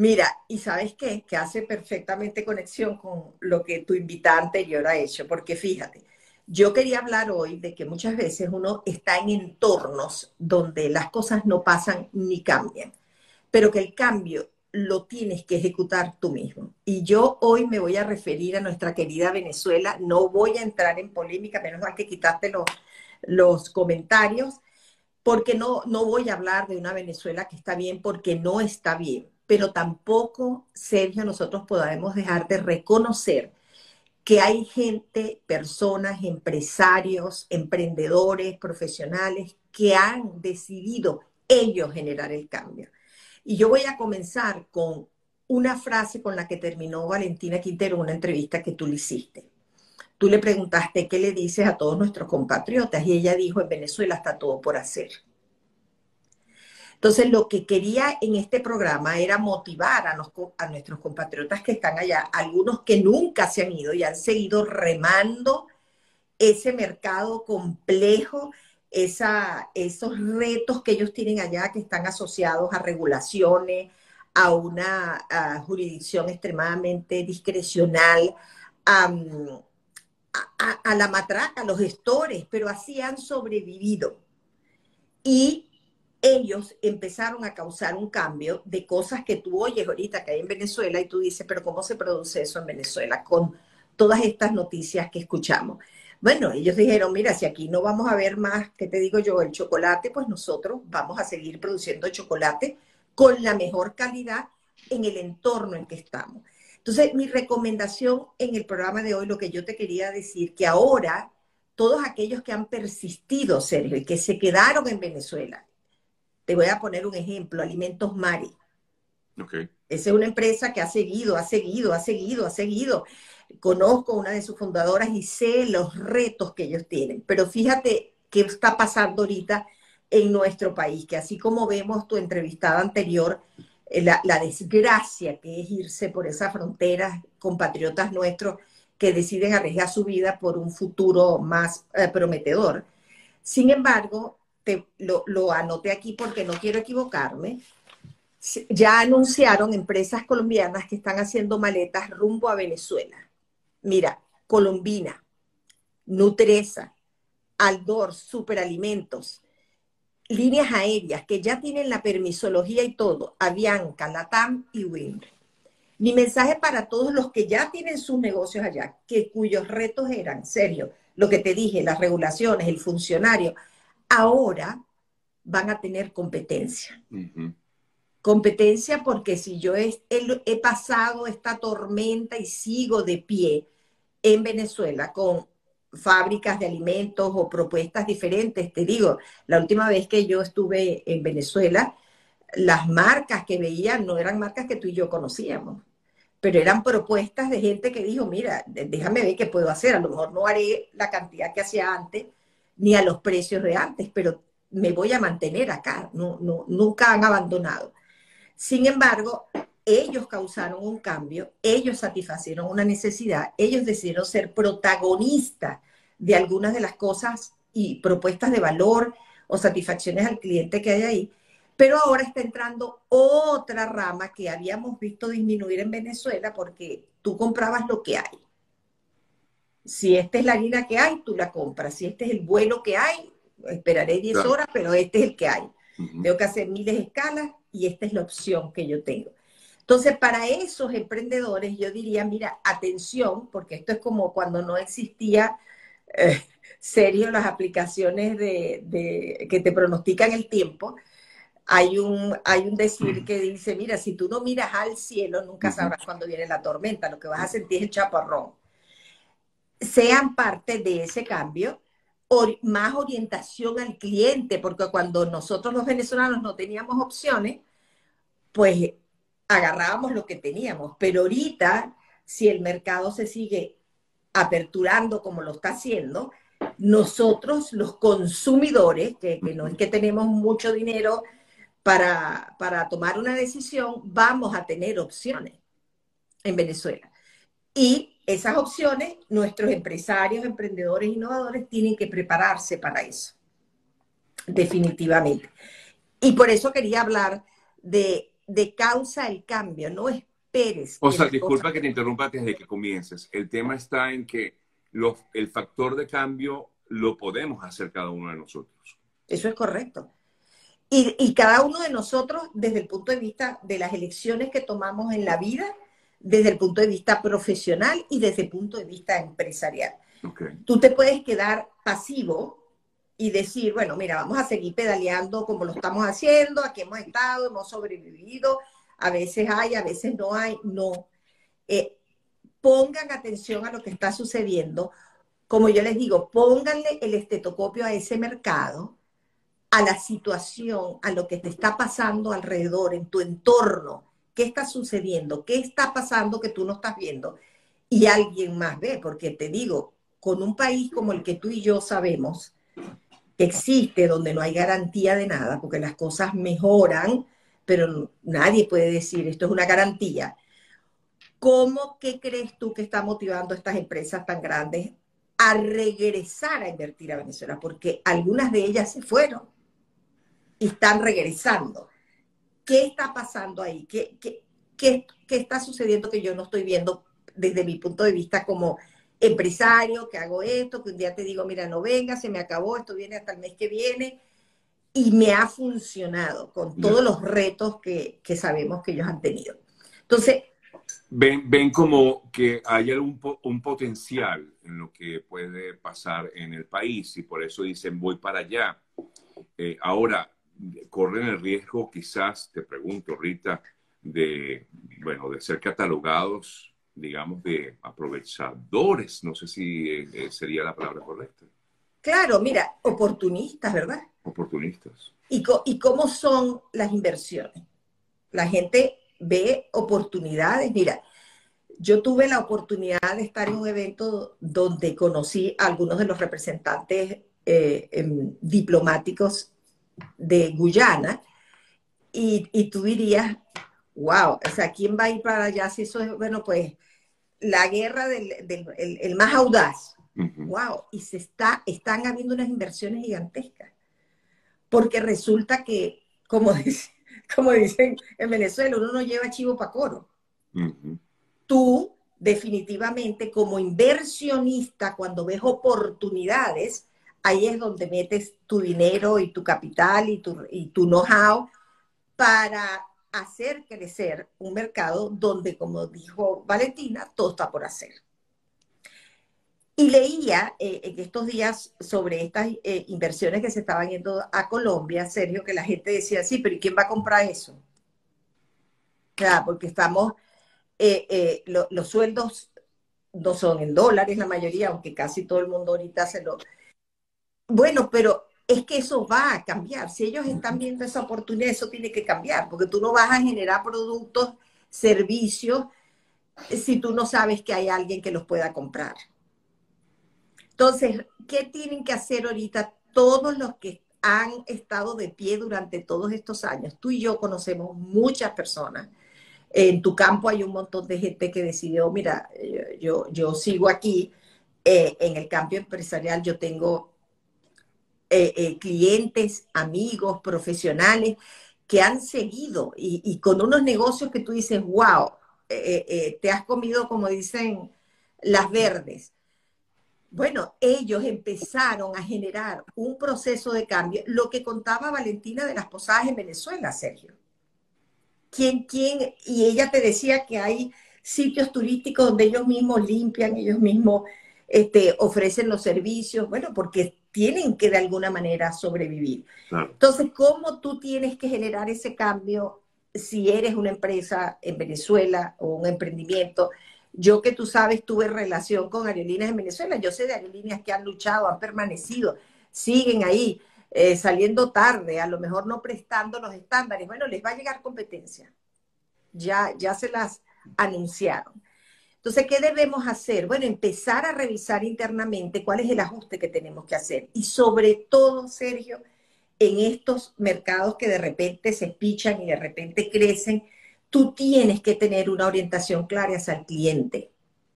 Mira, y sabes qué, que hace perfectamente conexión con lo que tu invitada anterior ha hecho, porque fíjate, yo quería hablar hoy de que muchas veces uno está en entornos donde las cosas no pasan ni cambian, pero que el cambio lo tienes que ejecutar tú mismo. Y yo hoy me voy a referir a nuestra querida Venezuela, no voy a entrar en polémica, menos mal que quitaste los, los comentarios, porque no, no voy a hablar de una Venezuela que está bien, porque no está bien, pero tampoco, Sergio, nosotros podemos dejar de reconocer que hay gente, personas, empresarios, emprendedores, profesionales que han decidido ellos generar el cambio. Y yo voy a comenzar con una frase con la que terminó Valentina Quintero en una entrevista que tú le hiciste. Tú le preguntaste qué le dices a todos nuestros compatriotas y ella dijo, en Venezuela está todo por hacer. Entonces, lo que quería en este programa era motivar a, nuestros compatriotas que están allá, algunos que nunca se han ido y han seguido remando ese mercado complejo, esos retos que ellos tienen allá que están asociados a regulaciones, a una jurisdicción extremadamente discrecional, a, a, la matraca, a los gestores, pero así han sobrevivido. Y ellos empezaron a causar un cambio de cosas que tú oyes ahorita que hay en Venezuela y tú dices, pero ¿cómo se produce eso en Venezuela con todas estas noticias que escuchamos? Bueno, ellos dijeron, mira, si aquí no vamos a ver más, ¿qué te digo yo? El chocolate, pues nosotros vamos a seguir produciendo chocolate con la mejor calidad en el entorno en que estamos. Entonces, mi recomendación en el programa de hoy, lo que yo te quería decir, que ahora todos aquellos que han persistido, Sergio, y que se quedaron en Venezuela, te voy a poner un ejemplo, Alimentos Mari. Okay. Esa es una empresa que ha seguido, ha seguido, ha seguido, ha seguido. Conozco una de sus fundadoras y sé los retos que ellos tienen. Pero fíjate qué está pasando ahorita en nuestro país, que así como vemos tu entrevistada anterior, eh, la, desgracia que es irse por esas fronteras, compatriotas nuestros que deciden arriesgar su vida por un futuro más eh, prometedor. Sin embargo, lo, anoté aquí porque no quiero equivocarme, ya anunciaron empresas colombianas que están haciendo maletas rumbo a Venezuela. Mira, Colombina, Nutresa, Aldor, Superalimentos, líneas aéreas que ya tienen la permisología y todo, Avianca, Latam y WIN. Mi mensaje para todos los que ya tienen sus negocios allá, que cuyos retos eran, serio, lo que te dije, las regulaciones, el funcionario, ahora van a tener competencia. Competencia porque si yo he, he, pasado esta tormenta y sigo de pie en Venezuela con fábricas de alimentos o propuestas diferentes, te digo, la última vez que yo estuve en Venezuela, las marcas que veía no eran marcas que tú y yo conocíamos, pero eran propuestas de gente que dijo, mira, déjame ver qué puedo hacer, a lo mejor no haré la cantidad que hacía antes, ni a los precios de antes, pero me voy a mantener acá, no, no, nunca han abandonado. Sin embargo, ellos causaron un cambio, ellos satisfacieron una necesidad, ellos decidieron ser protagonistas de algunas de las cosas y propuestas de valor o satisfacciones al cliente que hay ahí, pero ahora está entrando otra rama que habíamos visto disminuir en Venezuela porque tú comprabas lo que hay. Si esta es la harina que hay, tú la compras. Si este es el vuelo que hay, esperaré 10 horas, pero este es el que hay. Tengo que hacer miles de escalas y esta es la opción que yo tengo. Entonces, para esos emprendedores, yo diría, mira, atención, porque esto es como cuando no existía eh, serio las aplicaciones de, que te pronostican el tiempo. Hay un, hay un decir que dice, mira, si tú no miras al cielo, nunca sabrás cuándo viene la tormenta, lo que vas a sentir es el chaparrón sean parte de ese cambio, más orientación al cliente, porque cuando nosotros los venezolanos no teníamos opciones, pues agarrábamos lo que teníamos. Pero ahorita, si el mercado se sigue aperturando como lo está haciendo, nosotros los consumidores, que, no es que tenemos mucho dinero para, para tomar una decisión, vamos a tener opciones en Venezuela. Y esas opciones, nuestros empresarios, emprendedores, innovadores tienen que prepararse para eso, definitivamente. Y por eso quería hablar de, de causa el cambio, no esperes. O sea, disculpa que te interrumpa desde que comiences. El tema está en que el factor de cambio lo podemos hacer cada uno de nosotros. Eso es correcto. Y, y, cada uno de nosotros, desde el punto de vista de las elecciones que tomamos en la vida, desde el punto de vista profesional y desde el punto de vista empresarial. Tú te puedes quedar pasivo y decir, bueno, mira, vamos a seguir pedaleando como lo estamos haciendo, aquí hemos estado, hemos sobrevivido, a veces hay, a veces no hay, no. Eh, pongan atención a lo que está sucediendo. Como yo les digo, pónganle el estetoscopio a ese mercado, a la situación, a lo que te está pasando alrededor, en tu entorno. ¿Qué está sucediendo? ¿Qué está pasando que tú no estás viendo? Y alguien más ve, porque te digo, con un país como el que tú y yo sabemos, existe, donde no hay garantía de nada, porque las cosas mejoran, pero nadie puede decir esto es una garantía. ¿Cómo, qué crees tú que está motivando a estas empresas tan grandes a regresar a invertir a Venezuela? Porque algunas de ellas se fueron y están regresando. ¿Qué está pasando ahí? ¿Qué, qué, qué, qué está sucediendo que yo no estoy viendo desde mi punto de vista como empresario, que hago esto, que un día te digo, mira, no venga, se me acabó, esto viene hasta el mes que viene, y me ha funcionado con todos los retos que, sabemos que ellos han tenido. Entonces... Ven, ven como que hay algún un potencial en lo que puede pasar en el país y por eso dicen voy para allá. Eh, ahora, corren el riesgo quizás, te pregunto, Rita, de, bueno, de ser catalogados digamos, de aprovechadores, no sé si eh, eh, sería la palabra correcta. Claro, mira, oportunistas, ¿verdad? Oportunistas. ¿Y, ¿Y cómo son las inversiones? La gente ve oportunidades. Mira, yo tuve la oportunidad de estar en un evento donde conocí a algunos de los representantes eh, em, diplomáticos de Guyana y, y, tú dirías, wow, o sea, ¿quién va a ir para allá si eso es, bueno, pues la guerra del, el, más audaz. Wow, y se está, están habiendo unas inversiones gigantescas. Porque resulta que, como, como dicen en Venezuela, uno no lleva chivo para coro. Tú, definitivamente, como inversionista, cuando ves oportunidades, ahí es donde metes tu dinero y tu capital y tu, y tu know-how para hacer crecer un mercado donde, como dijo Valentina, todo está por hacer. Y leía eh, en estos días sobre estas eh, inversiones que se estaban yendo a Colombia, Sergio, que la gente decía, sí, pero ¿y quién va a comprar eso? Claro, porque estamos, eh, los sueldos no son en dólares la mayoría, aunque casi todo el mundo ahorita se lo... Bueno, pero es que eso va a cambiar. Si ellos están viendo esa oportunidad, eso tiene que cambiar, porque tú no vas a generar productos, servicios, si tú no sabes que hay alguien que los pueda comprar. Entonces, ¿qué tienen que hacer ahorita todos los que han estado de pie durante todos estos años? Tú y yo conocemos muchas personas. En tu campo hay un montón de gente que decidió, mira, yo, yo sigo aquí, eh, en el campo empresarial yo tengo eh, eh, clientes, amigos, profesionales que han seguido y, con unos negocios que tú dices, wow, eh, te has comido, como dicen, las verdes. Bueno, ellos empezaron a generar un proceso de cambio, lo que contaba Valentina de las posadas en Venezuela, Sergio. ¿Quién, quién? Y ella te decía que hay sitios turísticos donde ellos mismos limpian, ellos mismos este, ofrecen los servicios, bueno, porque tienen que de alguna manera sobrevivir. Entonces, ¿cómo tú tienes que generar ese cambio si eres una empresa en Venezuela o un emprendimiento? Yo que tú sabes, tuve relación con aerolíneas en Venezuela, yo sé de aerolíneas que han luchado, han permanecido, siguen ahí, eh, saliendo tarde, a lo mejor no prestando los estándares. Bueno, les va a llegar competencia. Ya, ya se las anunciaron. Entonces, ¿qué debemos hacer? Bueno, empezar a revisar internamente cuál es el ajuste que tenemos que hacer. Y sobre todo, Sergio, en estos mercados que de repente se pichan y de repente crecen, tú tienes que tener una orientación clara hacia el cliente.